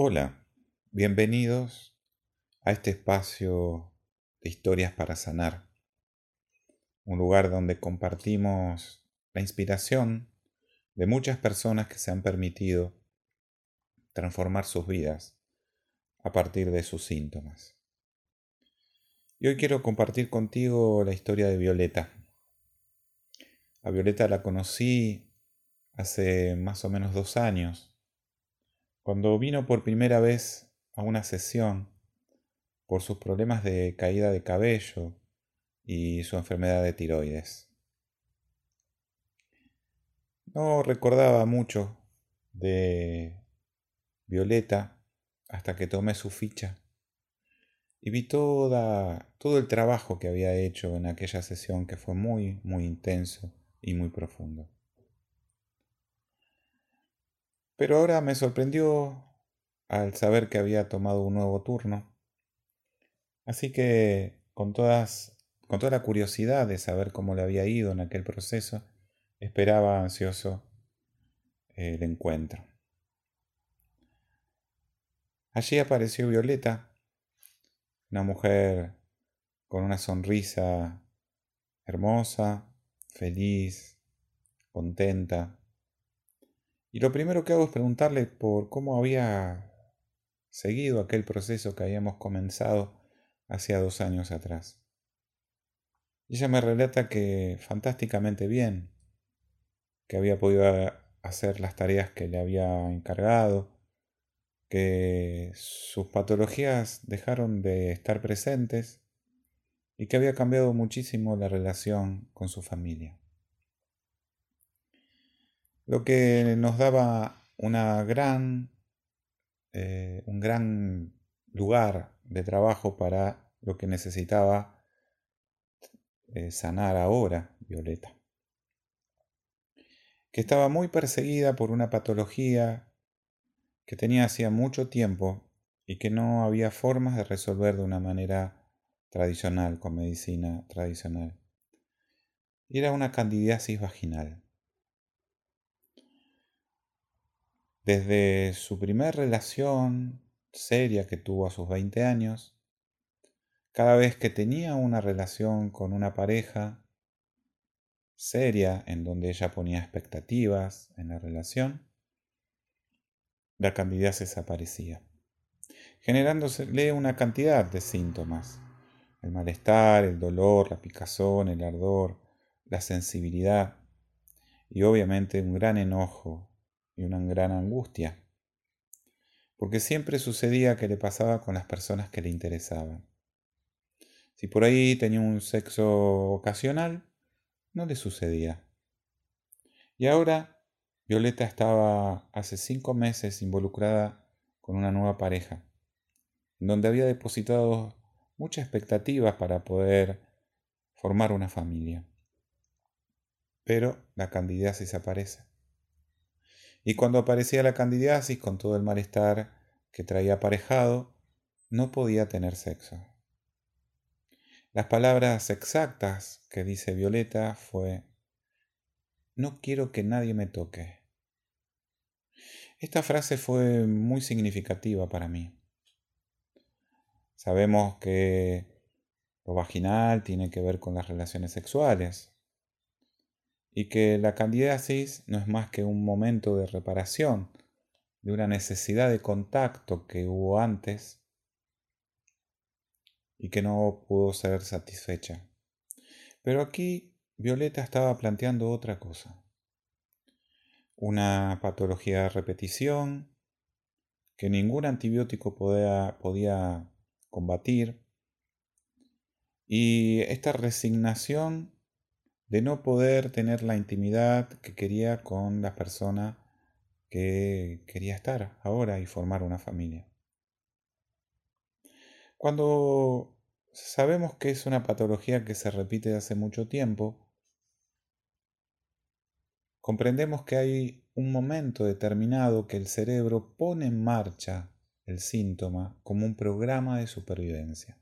Hola, bienvenidos a este espacio de historias para sanar, un lugar donde compartimos la inspiración de muchas personas que se han permitido transformar sus vidas a partir de sus síntomas. Y hoy quiero compartir contigo la historia de Violeta. A Violeta la conocí hace más o menos dos años cuando vino por primera vez a una sesión por sus problemas de caída de cabello y su enfermedad de tiroides. No recordaba mucho de Violeta hasta que tomé su ficha y vi toda, todo el trabajo que había hecho en aquella sesión que fue muy, muy intenso y muy profundo. Pero ahora me sorprendió al saber que había tomado un nuevo turno. Así que con con toda la curiosidad de saber cómo le había ido en aquel proceso, esperaba ansioso el encuentro. Allí apareció Violeta, una mujer con una sonrisa hermosa, feliz, contenta, y lo primero que hago es preguntarle por cómo había seguido aquel proceso que habíamos comenzado hacía dos años atrás. Ella me relata que fantásticamente bien, que había podido hacer las tareas que le había encargado, que sus patologías dejaron de estar presentes y que había cambiado muchísimo la relación con su familia lo que nos daba una gran, eh, un gran lugar de trabajo para lo que necesitaba eh, sanar ahora Violeta, que estaba muy perseguida por una patología que tenía hacía mucho tiempo y que no había formas de resolver de una manera tradicional, con medicina tradicional. Era una candidiasis vaginal. Desde su primer relación seria que tuvo a sus 20 años, cada vez que tenía una relación con una pareja seria en donde ella ponía expectativas en la relación, la se desaparecía, generándosele una cantidad de síntomas. El malestar, el dolor, la picazón, el ardor, la sensibilidad y obviamente un gran enojo y una gran angustia, porque siempre sucedía que le pasaba con las personas que le interesaban. Si por ahí tenía un sexo ocasional, no le sucedía. Y ahora Violeta estaba hace cinco meses involucrada con una nueva pareja, donde había depositado mucha expectativa para poder formar una familia. Pero la candidacia desaparece. Y cuando aparecía la candidiasis con todo el malestar que traía aparejado, no podía tener sexo. Las palabras exactas que dice Violeta fue, no quiero que nadie me toque. Esta frase fue muy significativa para mí. Sabemos que lo vaginal tiene que ver con las relaciones sexuales, y que la candidiasis no es más que un momento de reparación de una necesidad de contacto que hubo antes y que no pudo ser satisfecha. Pero aquí Violeta estaba planteando otra cosa. Una patología de repetición que ningún antibiótico podía, podía combatir y esta resignación de no poder tener la intimidad que quería con la persona que quería estar ahora y formar una familia. Cuando sabemos que es una patología que se repite hace mucho tiempo, comprendemos que hay un momento determinado que el cerebro pone en marcha el síntoma como un programa de supervivencia.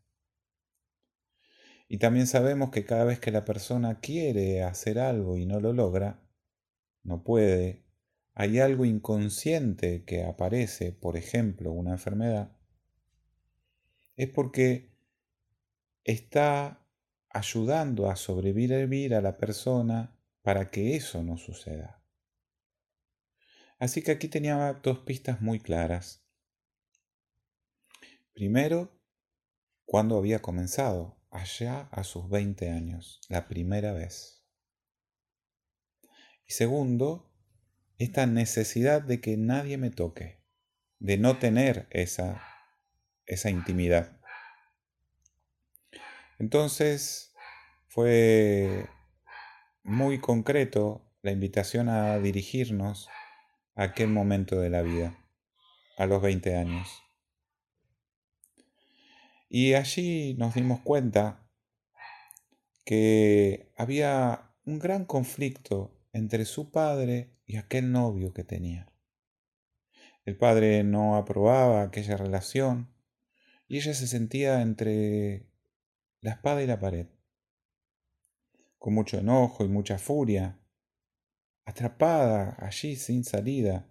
Y también sabemos que cada vez que la persona quiere hacer algo y no lo logra, no puede hay algo inconsciente que aparece, por ejemplo, una enfermedad, es porque está ayudando a sobrevivir a la persona para que eso no suceda. Así que aquí tenía dos pistas muy claras. Primero, cuando había comenzado, allá a sus 20 años, la primera vez. Y segundo, esta necesidad de que nadie me toque, de no tener esa, esa intimidad. Entonces fue muy concreto la invitación a dirigirnos a aquel momento de la vida, a los 20 años. Y allí nos dimos cuenta que había un gran conflicto entre su padre y aquel novio que tenía. El padre no aprobaba aquella relación y ella se sentía entre la espada y la pared, con mucho enojo y mucha furia, atrapada allí sin salida,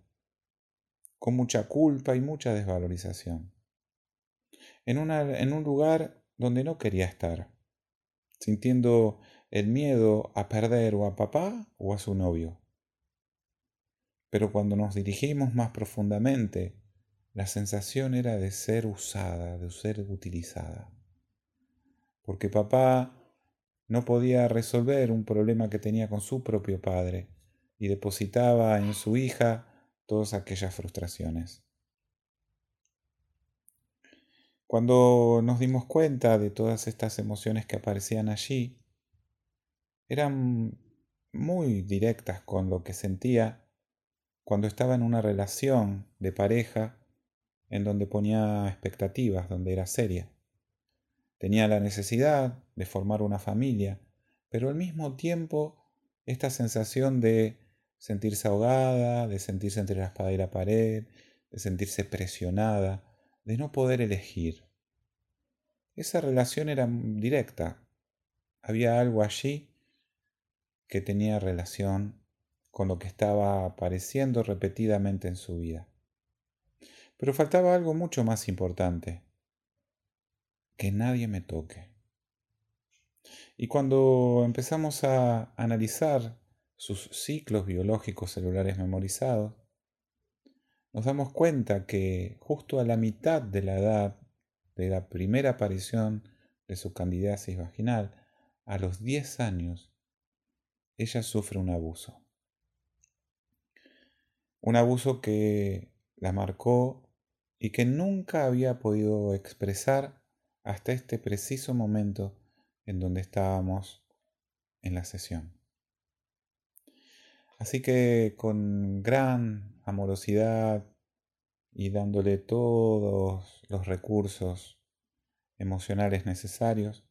con mucha culpa y mucha desvalorización, en, en un lugar donde no quería estar, sintiendo el miedo a perder o a papá o a su novio. Pero cuando nos dirigimos más profundamente, la sensación era de ser usada, de ser utilizada. Porque papá no podía resolver un problema que tenía con su propio padre y depositaba en su hija todas aquellas frustraciones. Cuando nos dimos cuenta de todas estas emociones que aparecían allí, eran muy directas con lo que sentía cuando estaba en una relación de pareja en donde ponía expectativas, donde era seria. Tenía la necesidad de formar una familia, pero al mismo tiempo esta sensación de sentirse ahogada, de sentirse entre la espada y la pared, de sentirse presionada, de no poder elegir. Esa relación era directa. Había algo allí que tenía relación con lo que estaba apareciendo repetidamente en su vida. Pero faltaba algo mucho más importante, que nadie me toque. Y cuando empezamos a analizar sus ciclos biológicos celulares memorizados, nos damos cuenta que justo a la mitad de la edad de la primera aparición de su candidiasis vaginal, a los 10 años, ella sufre un abuso. Un abuso que la marcó y que nunca había podido expresar hasta este preciso momento en donde estábamos en la sesión. Así que con gran amorosidad y dándole todos los recursos emocionales necesarios,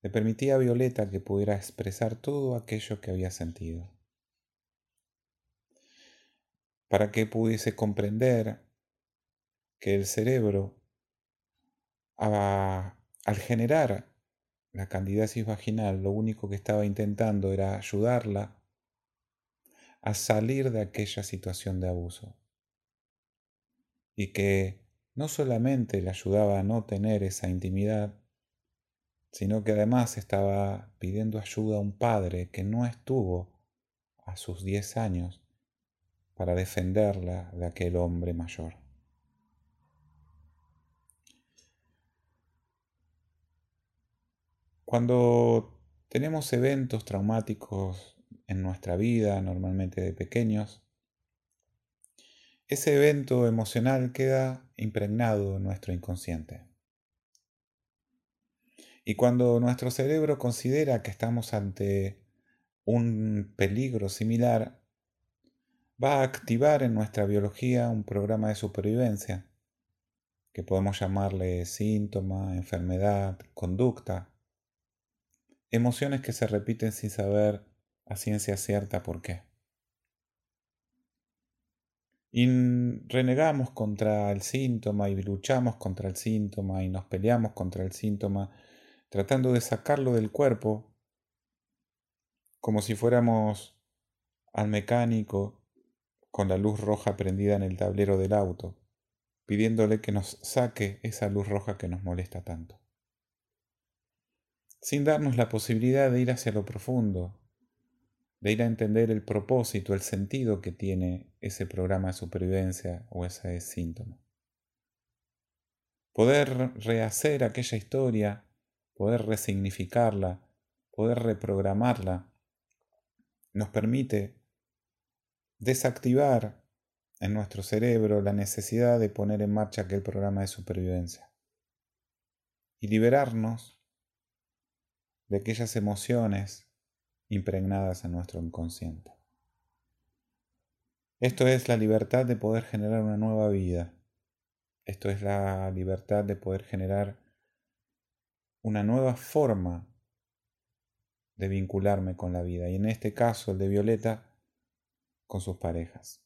le permití a Violeta que pudiera expresar todo aquello que había sentido. Para que pudiese comprender que el cerebro, al generar la candidiasis vaginal, lo único que estaba intentando era ayudarla a salir de aquella situación de abuso. Y que no solamente le ayudaba a no tener esa intimidad, sino que además estaba pidiendo ayuda a un padre que no estuvo a sus 10 años para defenderla de aquel hombre mayor. Cuando tenemos eventos traumáticos en nuestra vida, normalmente de pequeños, ese evento emocional queda impregnado en nuestro inconsciente. Y cuando nuestro cerebro considera que estamos ante un peligro similar, va a activar en nuestra biología un programa de supervivencia, que podemos llamarle síntoma, enfermedad, conducta, emociones que se repiten sin saber a ciencia cierta por qué. Y renegamos contra el síntoma y luchamos contra el síntoma y nos peleamos contra el síntoma, tratando de sacarlo del cuerpo como si fuéramos al mecánico con la luz roja prendida en el tablero del auto, pidiéndole que nos saque esa luz roja que nos molesta tanto. Sin darnos la posibilidad de ir hacia lo profundo, de ir a entender el propósito, el sentido que tiene ese programa de supervivencia o ese síntoma. Poder rehacer aquella historia, poder resignificarla, poder reprogramarla, nos permite desactivar en nuestro cerebro la necesidad de poner en marcha aquel programa de supervivencia y liberarnos de aquellas emociones impregnadas en nuestro inconsciente. Esto es la libertad de poder generar una nueva vida. Esto es la libertad de poder generar una nueva forma de vincularme con la vida. Y en este caso, el de Violeta, con sus parejas.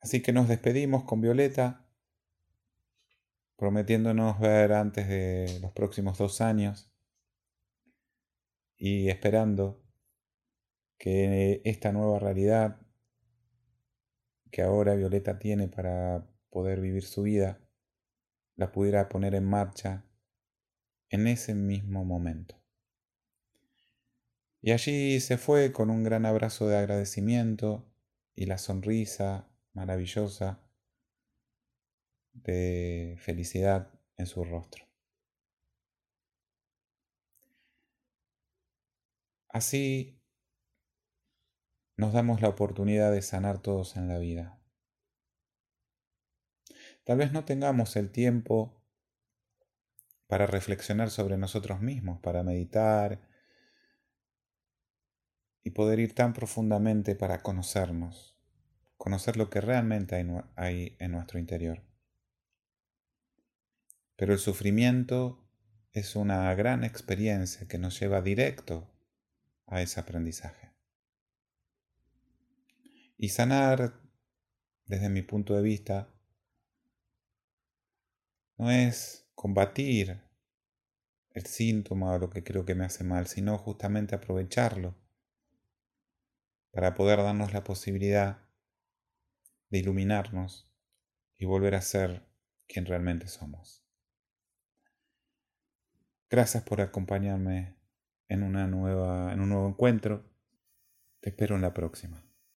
Así que nos despedimos con Violeta, prometiéndonos ver antes de los próximos dos años y esperando que esta nueva realidad que ahora Violeta tiene para poder vivir su vida, la pudiera poner en marcha en ese mismo momento. Y allí se fue con un gran abrazo de agradecimiento y la sonrisa maravillosa de felicidad en su rostro. Así nos damos la oportunidad de sanar todos en la vida. Tal vez no tengamos el tiempo para reflexionar sobre nosotros mismos, para meditar y poder ir tan profundamente para conocernos, conocer lo que realmente hay, en nuestro interior. Pero el sufrimiento es una gran experiencia que nos lleva directo a ese aprendizaje. Y sanar, desde mi punto de vista, no es combatir el síntoma o lo que creo que me hace mal, sino justamente aprovecharlo para poder darnos la posibilidad de iluminarnos y volver a ser quien realmente somos. Gracias por acompañarme en, una nueva, en un nuevo encuentro. Te espero en la próxima.